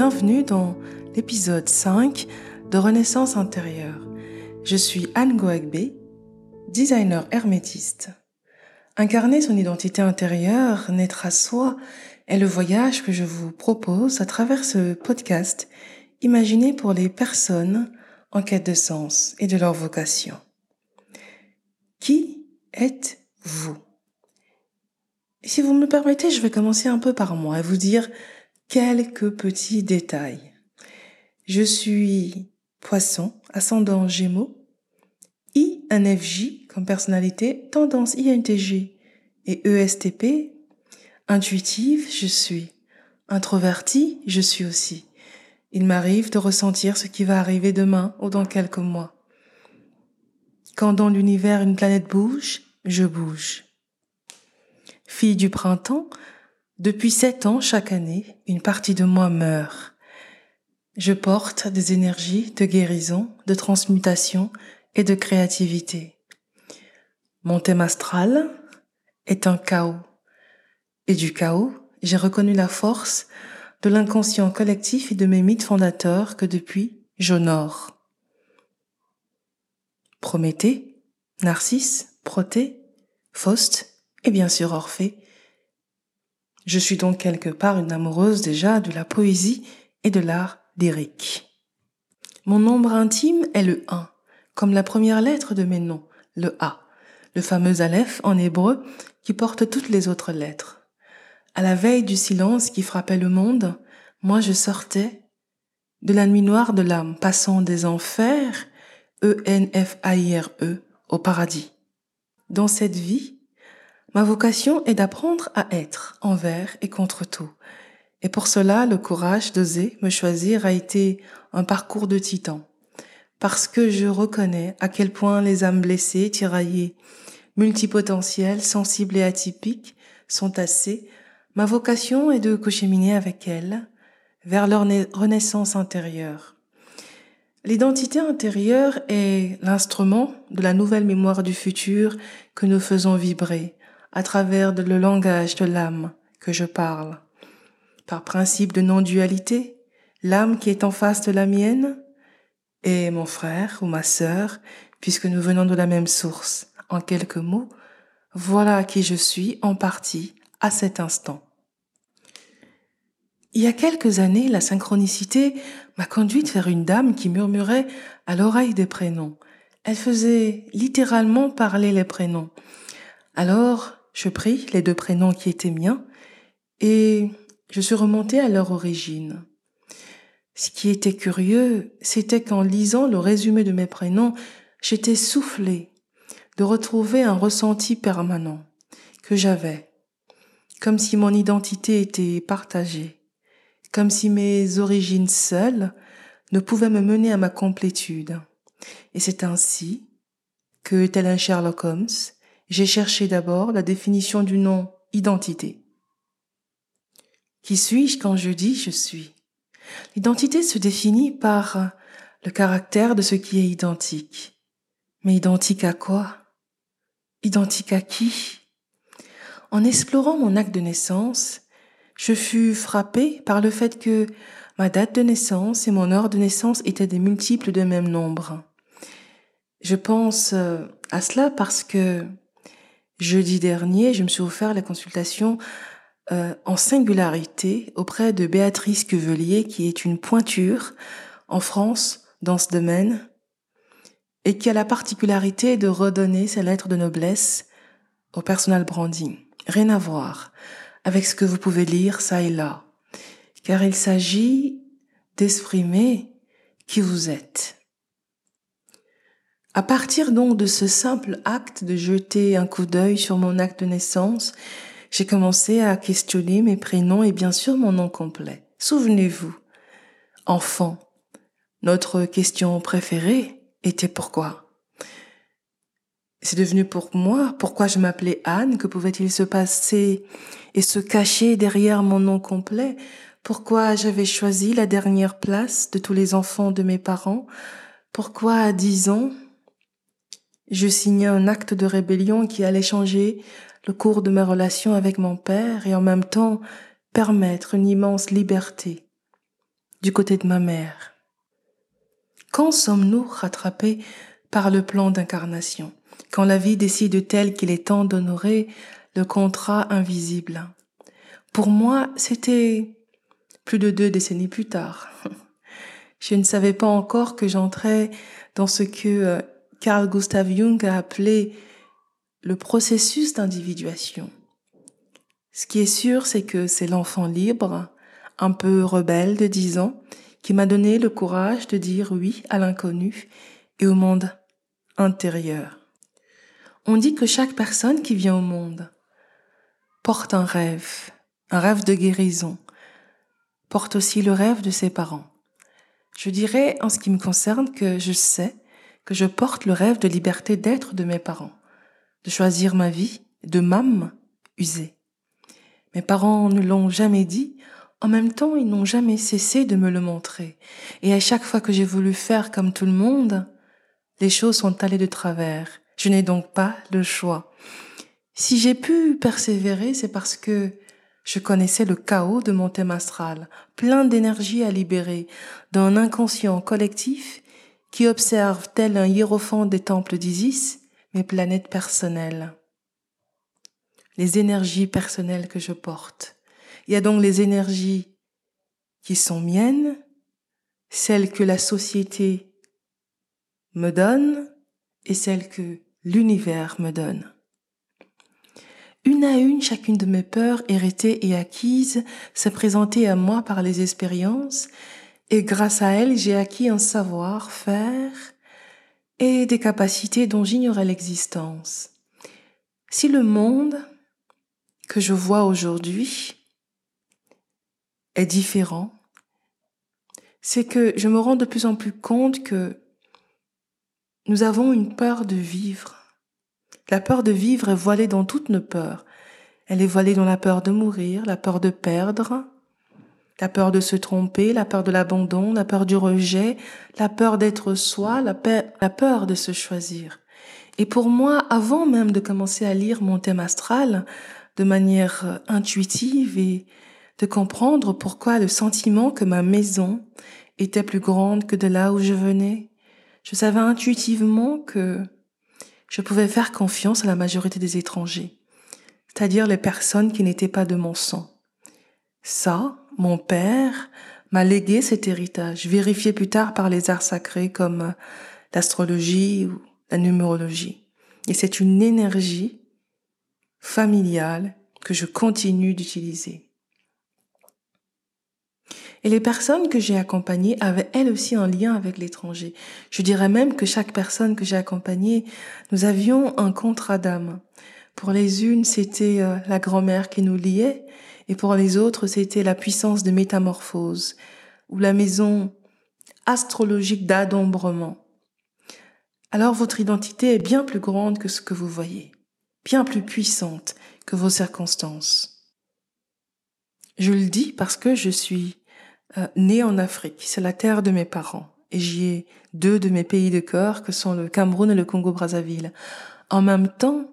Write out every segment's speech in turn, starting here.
bienvenue dans l'épisode 5 de Renaissance intérieure. Je suis Anne Goagbe, designer hermétiste. Incarner son identité intérieure, naître à soi, est le voyage que je vous propose à travers ce podcast imaginé pour les personnes en quête de sens et de leur vocation. Qui êtes-vous? Si vous me permettez, je vais commencer un peu par moi et vous dire quelques petits détails. Je suis poisson, ascendant gémeaux, INFJ comme personnalité, tendance INTG et ESTP, intuitive, je suis. Introverti, je suis aussi. Il m'arrive de ressentir ce qui va arriver demain ou dans quelques mois. Quand dans l'univers une planète bouge, je bouge. Fille du printemps, depuis sept ans chaque année, une partie de moi meurt. Je porte des énergies de guérison, de transmutation et de créativité. Mon thème astral est un chaos. Et du chaos, j'ai reconnu la force de l'inconscient collectif et de mes mythes fondateurs que depuis j'honore. Prométhée, Narcisse, Proté, Faust et bien sûr Orphée. Je suis donc quelque part une amoureuse déjà de la poésie et de l'art lyrique. Mon nombre intime est le 1, comme la première lettre de mes noms, le A, le fameux Aleph en hébreu qui porte toutes les autres lettres. À la veille du silence qui frappait le monde, moi je sortais de la nuit noire de l'âme, passant des enfers, E-N-F-A-I-R-E, e, au paradis. Dans cette vie, ma vocation est d'apprendre à être envers et contre tout. Et pour cela, le courage d'oser me choisir a été un parcours de titan. Parce que je reconnais à quel point les âmes blessées, tiraillées, multipotentielles, sensibles et atypiques sont assez Ma vocation est de cocheminer avec elles vers leur renaissance intérieure. L'identité intérieure est l'instrument de la nouvelle mémoire du futur que nous faisons vibrer à travers le langage de l'âme que je parle. Par principe de non-dualité, l'âme qui est en face de la mienne est mon frère ou ma sœur, puisque nous venons de la même source. En quelques mots, voilà qui je suis en partie à cet instant. Il y a quelques années, la synchronicité m'a conduite vers une dame qui murmurait à l'oreille des prénoms. Elle faisait littéralement parler les prénoms. Alors, je pris les deux prénoms qui étaient miens et je suis remontée à leur origine. Ce qui était curieux, c'était qu'en lisant le résumé de mes prénoms, j'étais soufflée de retrouver un ressenti permanent que j'avais comme si mon identité était partagée, comme si mes origines seules ne pouvaient me mener à ma complétude. Et c'est ainsi que, tel un Sherlock Holmes, j'ai cherché d'abord la définition du nom identité. Qui suis-je quand je dis je suis? L'identité se définit par le caractère de ce qui est identique. Mais identique à quoi? Identique à qui? En explorant mon acte de naissance, je fus frappé par le fait que ma date de naissance et mon heure de naissance étaient des multiples de même nombre. Je pense euh, à cela parce que jeudi dernier, je me suis offert la consultation euh, en singularité auprès de Béatrice Cuvelier, qui est une pointure en France dans ce domaine et qui a la particularité de redonner ses lettres de noblesse au personal branding rien à voir avec ce que vous pouvez lire ça et là, car il s'agit d'exprimer qui vous êtes. À partir donc de ce simple acte de jeter un coup d'œil sur mon acte de naissance, j'ai commencé à questionner mes prénoms et bien sûr mon nom complet. Souvenez-vous, enfant, notre question préférée était pourquoi? C'est devenu pour moi pourquoi je m'appelais Anne, que pouvait-il se passer et se cacher derrière mon nom complet, pourquoi j'avais choisi la dernière place de tous les enfants de mes parents, pourquoi à dix ans je signais un acte de rébellion qui allait changer le cours de ma relation avec mon père et en même temps permettre une immense liberté du côté de ma mère. Quand sommes-nous rattrapés par le plan d'incarnation? Quand la vie décide tel qu'il est temps d'honorer le contrat invisible? Pour moi, c'était plus de deux décennies plus tard. Je ne savais pas encore que j'entrais dans ce que euh, Carl Gustav Jung a appelé le processus d'individuation. Ce qui est sûr, c'est que c'est l'enfant libre, un peu rebelle de 10 ans, qui m'a donné le courage de dire oui à l'inconnu et au monde intérieur. On dit que chaque personne qui vient au monde porte un rêve, un rêve de guérison, porte aussi le rêve de ses parents. Je dirais, en ce qui me concerne, que je sais que je porte le rêve de liberté d'être de mes parents, de choisir ma vie, de m'âme usée. Mes parents ne l'ont jamais dit, en même temps ils n'ont jamais cessé de me le montrer. Et à chaque fois que j'ai voulu faire comme tout le monde, les choses sont allées de travers. Je n'ai donc pas le choix. Si j'ai pu persévérer, c'est parce que je connaissais le chaos de mon thème astral, plein d'énergie à libérer, d'un inconscient collectif qui observe tel un hiérophant des temples d'Isis mes planètes personnelles les énergies personnelles que je porte. Il y a donc les énergies qui sont miennes, celles que la société me donne et celles que l'univers me donne. Une à une, chacune de mes peurs héritées et acquises s'est présentée à moi par les expériences et grâce à elles, j'ai acquis un savoir-faire et des capacités dont j'ignorais l'existence. Si le monde que je vois aujourd'hui est différent, c'est que je me rends de plus en plus compte que nous avons une peur de vivre. La peur de vivre est voilée dans toutes nos peurs. Elle est voilée dans la peur de mourir, la peur de perdre, la peur de se tromper, la peur de l'abandon, la peur du rejet, la peur d'être soi, la, la peur de se choisir. Et pour moi, avant même de commencer à lire mon thème astral, de manière euh, intuitive et de comprendre pourquoi le sentiment que ma maison était plus grande que de là où je venais. Je savais intuitivement que je pouvais faire confiance à la majorité des étrangers, c'est-à-dire les personnes qui n'étaient pas de mon sang. Ça, mon père m'a légué cet héritage, vérifié plus tard par les arts sacrés comme euh, l'astrologie ou la numérologie. Et c'est une énergie familiale que je continue d'utiliser. Et les personnes que j'ai accompagnées avaient elles aussi un lien avec l'étranger. Je dirais même que chaque personne que j'ai accompagnée, nous avions un contrat d'âme. Pour les unes, c'était euh, la grand-mère qui nous liait, et pour les autres, c'était la puissance de métamorphose, ou la maison astrologique d'adombrement. Alors votre identité est bien plus grande que ce que vous voyez bien plus puissante que vos circonstances. Je le dis parce que je suis euh, née en Afrique, c'est la terre de mes parents, et j'y ai deux de mes pays de cœur que sont le Cameroun et le Congo-Brazzaville. En même temps,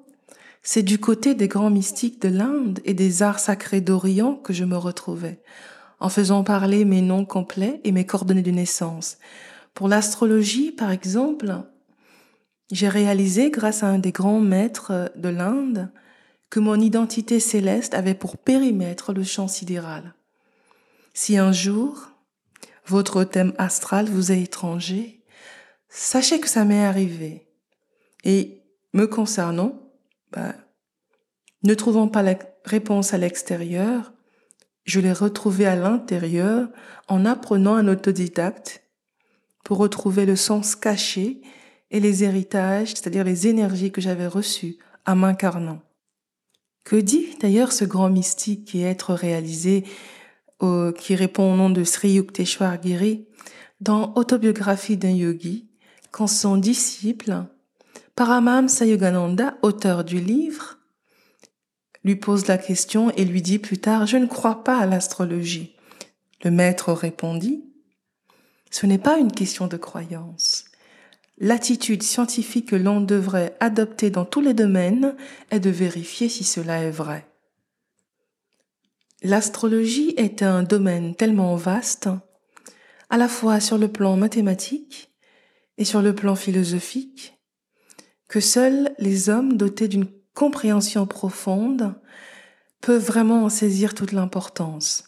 c'est du côté des grands mystiques de l'Inde et des arts sacrés d'Orient que je me retrouvais, en faisant parler mes noms complets et mes coordonnées de naissance. Pour l'astrologie, par exemple, j'ai réalisé, grâce à un des grands maîtres de l'Inde, que mon identité céleste avait pour périmètre le champ sidéral. Si un jour, votre thème astral vous est étranger, sachez que ça m'est arrivé. Et me concernant, ne trouvant pas la réponse à l'extérieur, je l'ai retrouvée à l'intérieur en apprenant un autodidacte pour retrouver le sens caché et les héritages, c'est-à-dire les énergies que j'avais reçues à m'incarnant. Que dit d'ailleurs ce grand mystique qui est être réalisé, qui répond au nom de Sri Yukteswar Giri, dans Autobiographie d'un yogi, quand son disciple, Paramamsa Yogananda, auteur du livre, lui pose la question et lui dit plus tard, je ne crois pas à l'astrologie. Le maître répondit, ce n'est pas une question de croyance. L'attitude scientifique que l'on devrait adopter dans tous les domaines est de vérifier si cela est vrai. L'astrologie est un domaine tellement vaste, à la fois sur le plan mathématique et sur le plan philosophique, que seuls les hommes dotés d'une compréhension profonde peuvent vraiment en saisir toute l'importance.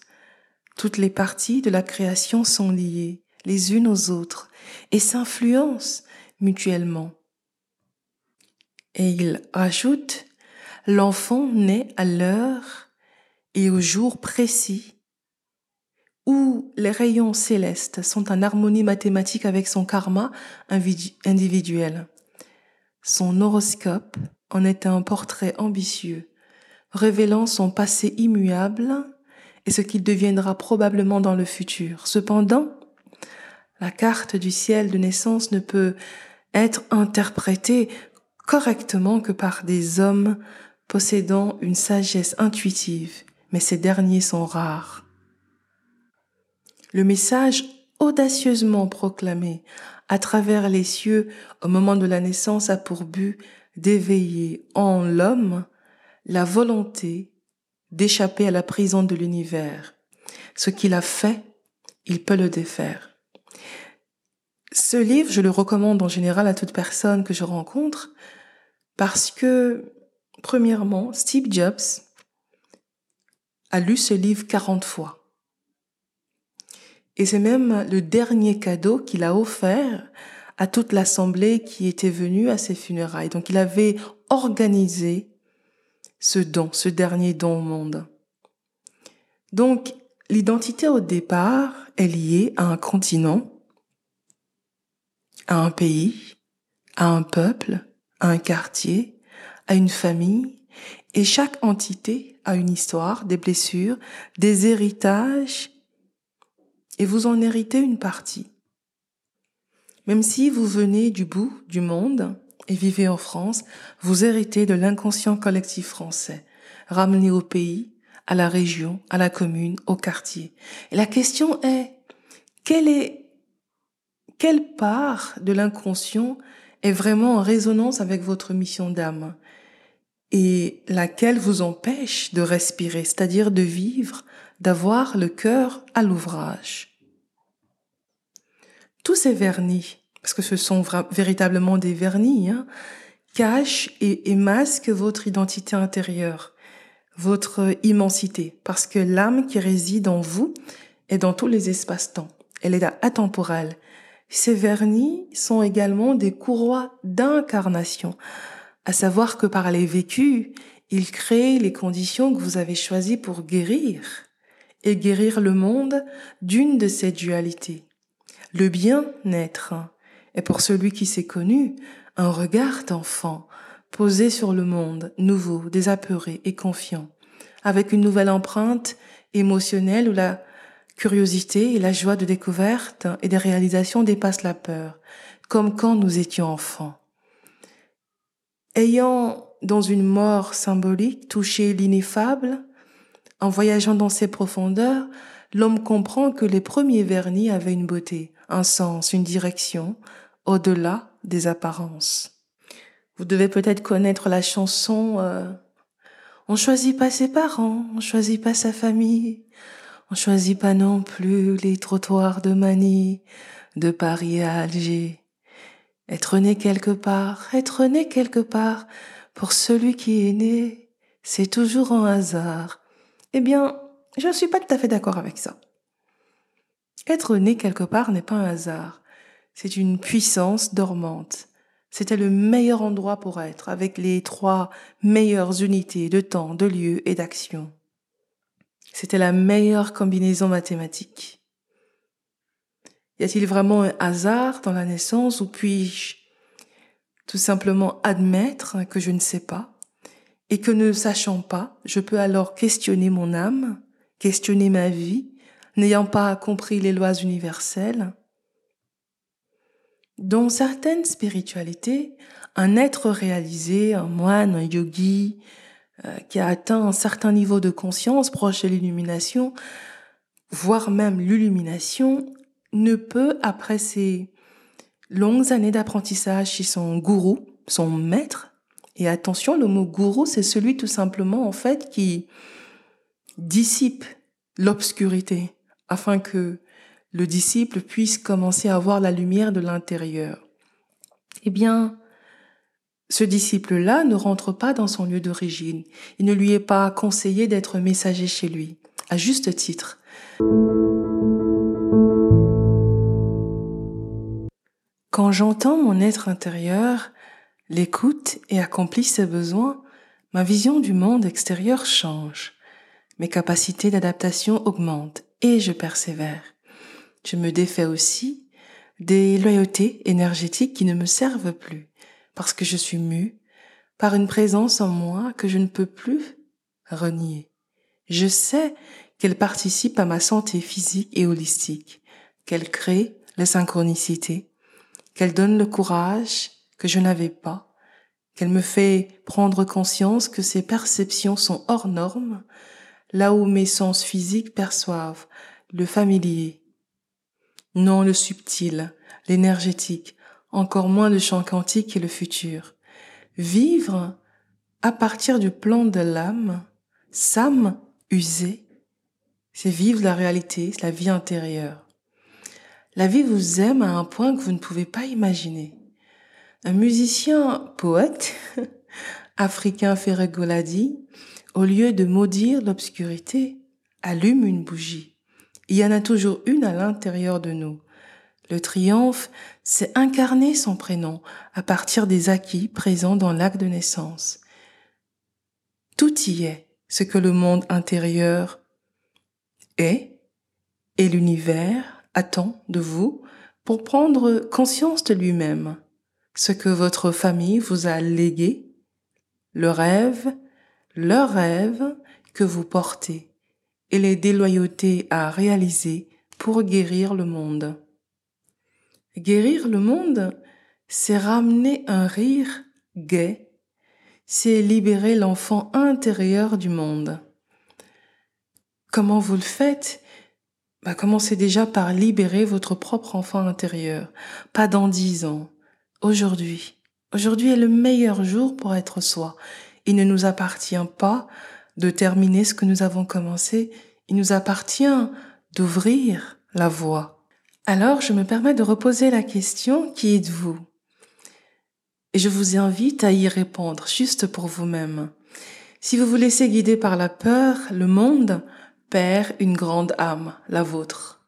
Toutes les parties de la création sont liées les unes aux autres et s'influencent mutuellement. Et il rajoute, l'enfant naît à l'heure et au jour précis où les rayons célestes sont en harmonie mathématique avec son karma individuel. Son horoscope en est un portrait ambitieux, révélant son passé immuable et ce qu'il deviendra probablement dans le futur. Cependant, la carte du ciel de naissance ne peut être interprétée correctement que par des hommes possédant une sagesse intuitive mais ces derniers sont rares. Le message audacieusement proclamé à travers les cieux au moment de la naissance a pour but d'éveiller en l'homme la volonté d'échapper à la prison de l'univers. Ce qu'il a fait, il peut le défaire. Ce livre, je le recommande en général à toute personne que je rencontre parce que, premièrement, Steve Jobs a lu ce livre 40 fois. Et c'est même le dernier cadeau qu'il a offert à toute l'assemblée qui était venue à ses funérailles. Donc il avait organisé ce don, ce dernier don au monde. Donc l'identité au départ est liée à un continent, à un pays, à un peuple, à un quartier, à une famille, et chaque entité a une histoire, des blessures, des héritages, et vous en héritez une partie. Même si vous venez du bout du monde et vivez en France, vous héritez de l'inconscient collectif français, ramené au pays, à la région, à la commune, au quartier. Et la question est, quelle est, quelle part de l'inconscient est vraiment en résonance avec votre mission d'âme? et laquelle vous empêche de respirer, c'est-à-dire de vivre, d'avoir le cœur à l'ouvrage? Tous ces vernis, parce que ce sont véritablement des vernis, hein, cachent et, et masquent votre identité intérieure, votre immensité, parce que l'âme qui réside en vous est dans tous les espaces-temps. Elle est atemporelle. Ces vernis sont également des courroies d'incarnation à savoir que par les vécus, il crée les conditions que vous avez choisies pour guérir et guérir le monde d'une de ces dualités. Le bien-être est pour celui qui s'est connu un regard d'enfant posé sur le monde, nouveau, désapeuré et confiant, avec une nouvelle empreinte émotionnelle où la curiosité et la joie de découverte et des réalisations dépassent la peur, comme quand nous étions enfants. Ayant dans une mort symbolique touché l'ineffable, en voyageant dans ses profondeurs, l'homme comprend que les premiers vernis avaient une beauté, un sens, une direction, au-delà des apparences. Vous devez peut-être connaître la chanson euh, On choisit pas ses parents, on choisit pas sa famille, on choisit pas non plus les trottoirs de Manille, de Paris à Alger. Être né quelque part, être né quelque part, pour celui qui est né, c'est toujours un hasard. Eh bien, je ne suis pas tout à fait d'accord avec ça. Être né quelque part n'est pas un hasard, c'est une puissance dormante. C'était le meilleur endroit pour être, avec les trois meilleures unités de temps, de lieu et d'action. C'était la meilleure combinaison mathématique. Y a-t-il vraiment un hasard dans la naissance ou puis-je tout simplement admettre que je ne sais pas? Et que ne sachant pas, je peux alors questionner mon âme, questionner ma vie, n'ayant pas compris les lois universelles Dans certaines spiritualités, un être réalisé, un moine, un yogi, euh, qui a atteint un certain niveau de conscience proche de l'illumination, voire même l'illumination, ne peut, après ses longues années d'apprentissage chez son gourou, son maître, et attention, le mot gourou, c'est celui tout simplement, en fait, qui dissipe l'obscurité afin que le disciple puisse commencer à voir la lumière de l'intérieur. Eh bien, ce disciple-là ne rentre pas dans son lieu d'origine. Il ne lui est pas conseillé d'être messager chez lui, à juste titre. Quand j'entends mon être intérieur, l'écoute et accomplit ses besoins, ma vision du monde extérieur change. Mes capacités d'adaptation augmentent et je persévère. Je me défais aussi des loyautés énergétiques qui ne me servent plus parce que je suis mue par une présence en moi que je ne peux plus renier. Je sais qu'elle participe à ma santé physique et holistique, qu'elle crée la synchronicité, qu'elle donne le courage que je n'avais pas, qu'elle me fait prendre conscience que ces perceptions sont hors normes, là où mes sens physiques perçoivent le familier, non le subtil, l'énergétique, encore moins le chant quantique et le futur. Vivre à partir du plan de l'âme, Sam usé, c'est vivre la réalité, la vie intérieure. La vie vous aime à un point que vous ne pouvez pas imaginer. Un musicien poète, africain au lieu de maudire l'obscurité, allume une bougie. Il y en a toujours une à l'intérieur de nous. Le triomphe, c'est incarner son prénom à partir des acquis présents dans l'acte de naissance. Tout y est, ce que le monde intérieur est et l'univers attend de vous pour prendre conscience de lui-même, ce que votre famille vous a légué, le rêve, le rêve que vous portez et les déloyautés à réaliser pour guérir le monde. Guérir le monde, c'est ramener un rire gai, c'est libérer l'enfant intérieur du monde. Comment vous le faites? Bah, Commencez déjà par libérer votre propre enfant intérieur, pas dans dix ans, aujourd'hui. Aujourd'hui est le meilleur jour pour être soi. Il ne nous appartient pas de terminer ce que nous avons commencé, il nous appartient d'ouvrir la voie. Alors, je me permets de reposer la question, qui êtes-vous? Et je vous invite à y répondre, juste pour vous-même. Si vous vous laissez guider par la peur, le monde perd une grande âme, la vôtre.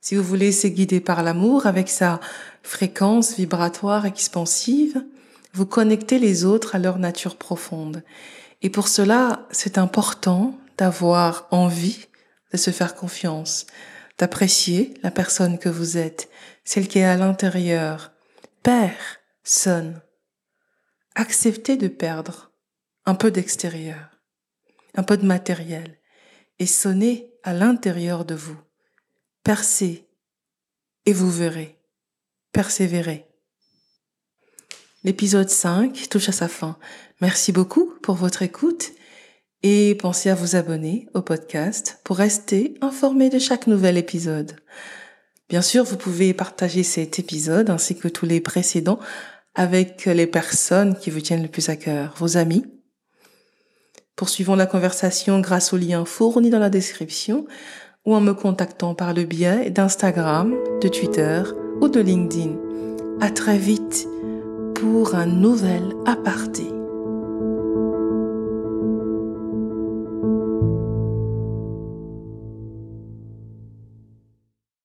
Si vous vous laissez guider par l'amour avec sa fréquence vibratoire expansive, vous connectez les autres à leur nature profonde. Et pour cela, c'est important d'avoir envie de se faire confiance, d'apprécier la personne que vous êtes, celle qui est à l'intérieur. Père, sonne. Acceptez de perdre un peu d'extérieur, un peu de matériel, et sonnez à l'intérieur de vous. Percez, et vous verrez. Persévérez. L'épisode 5 touche à sa fin. Merci beaucoup pour votre écoute et pensez à vous abonner au podcast pour rester informé de chaque nouvel épisode. Bien sûr, vous pouvez partager cet épisode ainsi que tous les précédents avec les personnes qui vous tiennent le plus à cœur, vos amis. Poursuivons la conversation grâce au lien fourni dans la description ou en me contactant par le biais d'Instagram, de Twitter ou de LinkedIn. À très vite pour un nouvel aparté.